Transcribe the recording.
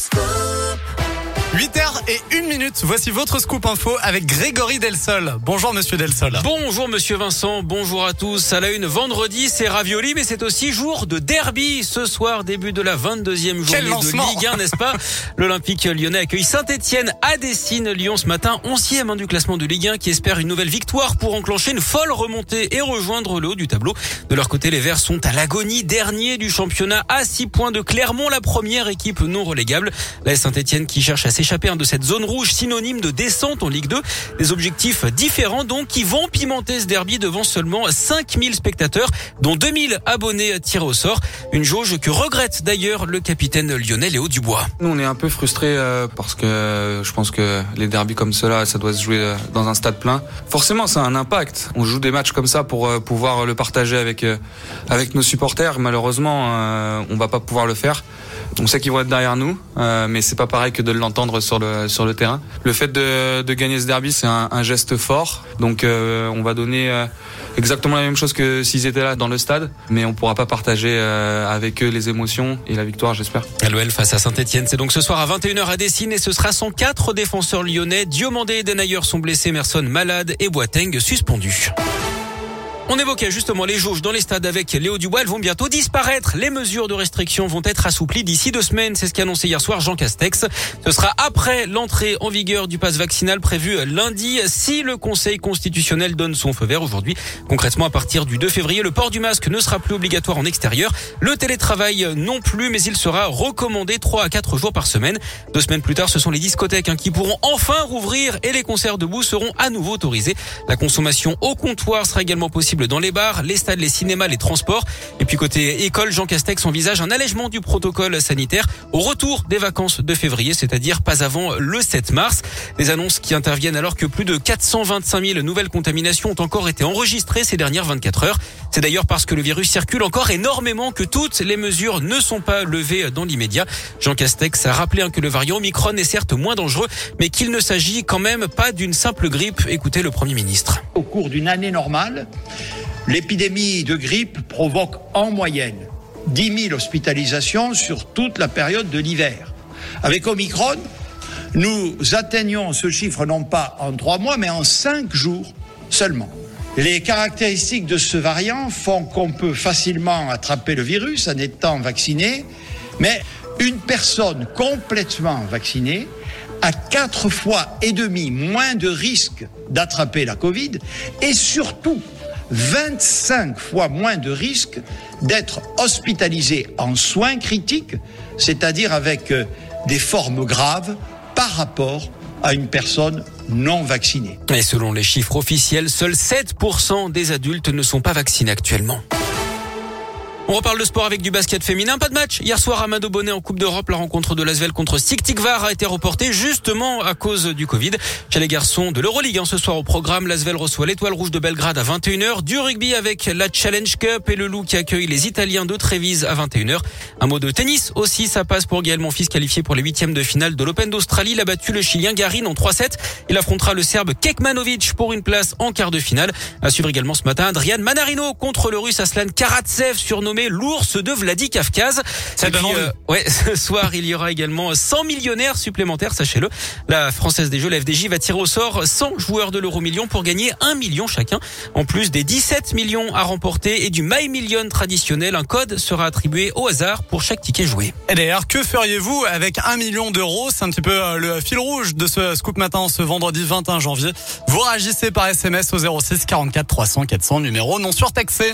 school. 8h et 1 minute, voici votre scoop info avec Grégory Delsol. Bonjour monsieur Delsol. Bonjour monsieur Vincent, bonjour à tous. À la une, vendredi, c'est ravioli, mais c'est aussi jour de derby. Ce soir, début de la 22e journée de Ligue 1, n'est-ce pas L'Olympique lyonnais accueille Saint-Etienne à Dessine. Lyon ce matin, 11e du classement de Ligue 1 qui espère une nouvelle victoire pour enclencher une folle remontée et rejoindre le haut du tableau. De leur côté, les Verts sont à l'agonie, dernier du championnat à 6 points de Clermont, la première équipe non relégable. La Saint-Etienne qui cherche à s'échapper de cette zone rouge synonyme de descente en Ligue 2. Des objectifs différents donc qui vont pimenter ce derby devant seulement 5000 spectateurs, dont 2000 abonnés tirés au sort. Une jauge que regrette d'ailleurs le capitaine lyonnais Léo Dubois. Nous on est un peu frustrés euh, parce que euh, je pense que les derbys comme cela, ça doit se jouer euh, dans un stade plein. Forcément, ça a un impact. On joue des matchs comme ça pour pouvoir le partager avec avec nos supporters. Malheureusement, on va pas pouvoir le faire. On sait qu'ils vont être derrière nous, mais c'est pas pareil que de l'entendre sur le sur le terrain. Le fait de, de gagner ce derby, c'est un, geste fort. Donc euh, on va donner euh, exactement la même chose que s'ils étaient là dans le stade, mais on pourra pas partager euh, avec eux les émotions et la victoire, j'espère. L'OL face à Saint-Etienne, c'est donc ce soir à 21h à Dessine et ce sera son quatre défenseurs lyonnais. Diomandé et Denayer sont blessés, Merson malade et Boateng suspendu. On évoquait justement les jauges dans les stades avec Léo Dubois. Elles vont bientôt disparaître. Les mesures de restriction vont être assouplies d'ici deux semaines. C'est ce qu'a annoncé hier soir Jean Castex. Ce sera après l'entrée en vigueur du pass vaccinal prévu lundi si le Conseil constitutionnel donne son feu vert aujourd'hui. Concrètement, à partir du 2 février, le port du masque ne sera plus obligatoire en extérieur. Le télétravail non plus, mais il sera recommandé 3 à 4 jours par semaine. Deux semaines plus tard, ce sont les discothèques hein, qui pourront enfin rouvrir et les concerts debout seront à nouveau autorisés. La consommation au comptoir sera également possible dans les bars, les stades, les cinémas, les transports. Et puis côté école, Jean Castex envisage un allègement du protocole sanitaire au retour des vacances de février, c'est-à-dire pas avant le 7 mars. Des annonces qui interviennent alors que plus de 425 000 nouvelles contaminations ont encore été enregistrées ces dernières 24 heures. C'est d'ailleurs parce que le virus circule encore énormément que toutes les mesures ne sont pas levées dans l'immédiat. Jean Castex a rappelé que le variant Omicron est certes moins dangereux, mais qu'il ne s'agit quand même pas d'une simple grippe. Écoutez le Premier ministre. Au cours d'une année normale, L'épidémie de grippe provoque en moyenne 10 000 hospitalisations sur toute la période de l'hiver. Avec Omicron, nous atteignons ce chiffre non pas en trois mois, mais en cinq jours seulement. Les caractéristiques de ce variant font qu'on peut facilement attraper le virus en étant vacciné, mais une personne complètement vaccinée a quatre fois et demi moins de risques d'attraper la Covid et surtout 25 fois moins de risques d'être hospitalisé en soins critiques, c'est-à-dire avec euh, des formes graves par rapport à une personne non vaccinée. Et selon les chiffres officiels, seuls 7% des adultes ne sont pas vaccinés actuellement. On reparle de sport avec du basket féminin. Pas de match. Hier soir, à Mado Bonnet en Coupe d'Europe, la rencontre de Lasvel contre Siktikvar a été reportée justement à cause du Covid. Chez les garçons de l'Euroleague, hein, ce soir au programme, Lasvel reçoit l'étoile rouge de Belgrade à 21h. Du rugby avec la Challenge Cup et le Loup qui accueille les Italiens de Trévise à 21h. Un mot de tennis aussi, ça passe pour Gaël Monfils qualifié pour les huitièmes de finale de l'Open d'Australie. Il a battu le Chilien Garin en 3-7. Il affrontera le Serbe Kekmanovic pour une place en quart de finale. À suivre également ce matin, Adrian Manarino contre le Russe Aslan Karatsev surnommé l'ours de Vladi Kafkaz. Euh, ouais, ce soir, il y aura également 100 millionnaires supplémentaires, sachez-le. La Française des Jeux, la FDJ, va tirer au sort 100 joueurs de l'euro million pour gagner 1 million chacun. En plus des 17 millions à remporter et du My Million traditionnel, un code sera attribué au hasard pour chaque ticket joué. Et d'ailleurs, que feriez-vous avec 1 million d'euros? C'est un petit peu euh, le fil rouge de ce Scoop Matin ce vendredi 21 janvier. Vous réagissez par SMS au 06 44 300 400, numéro non surtaxé.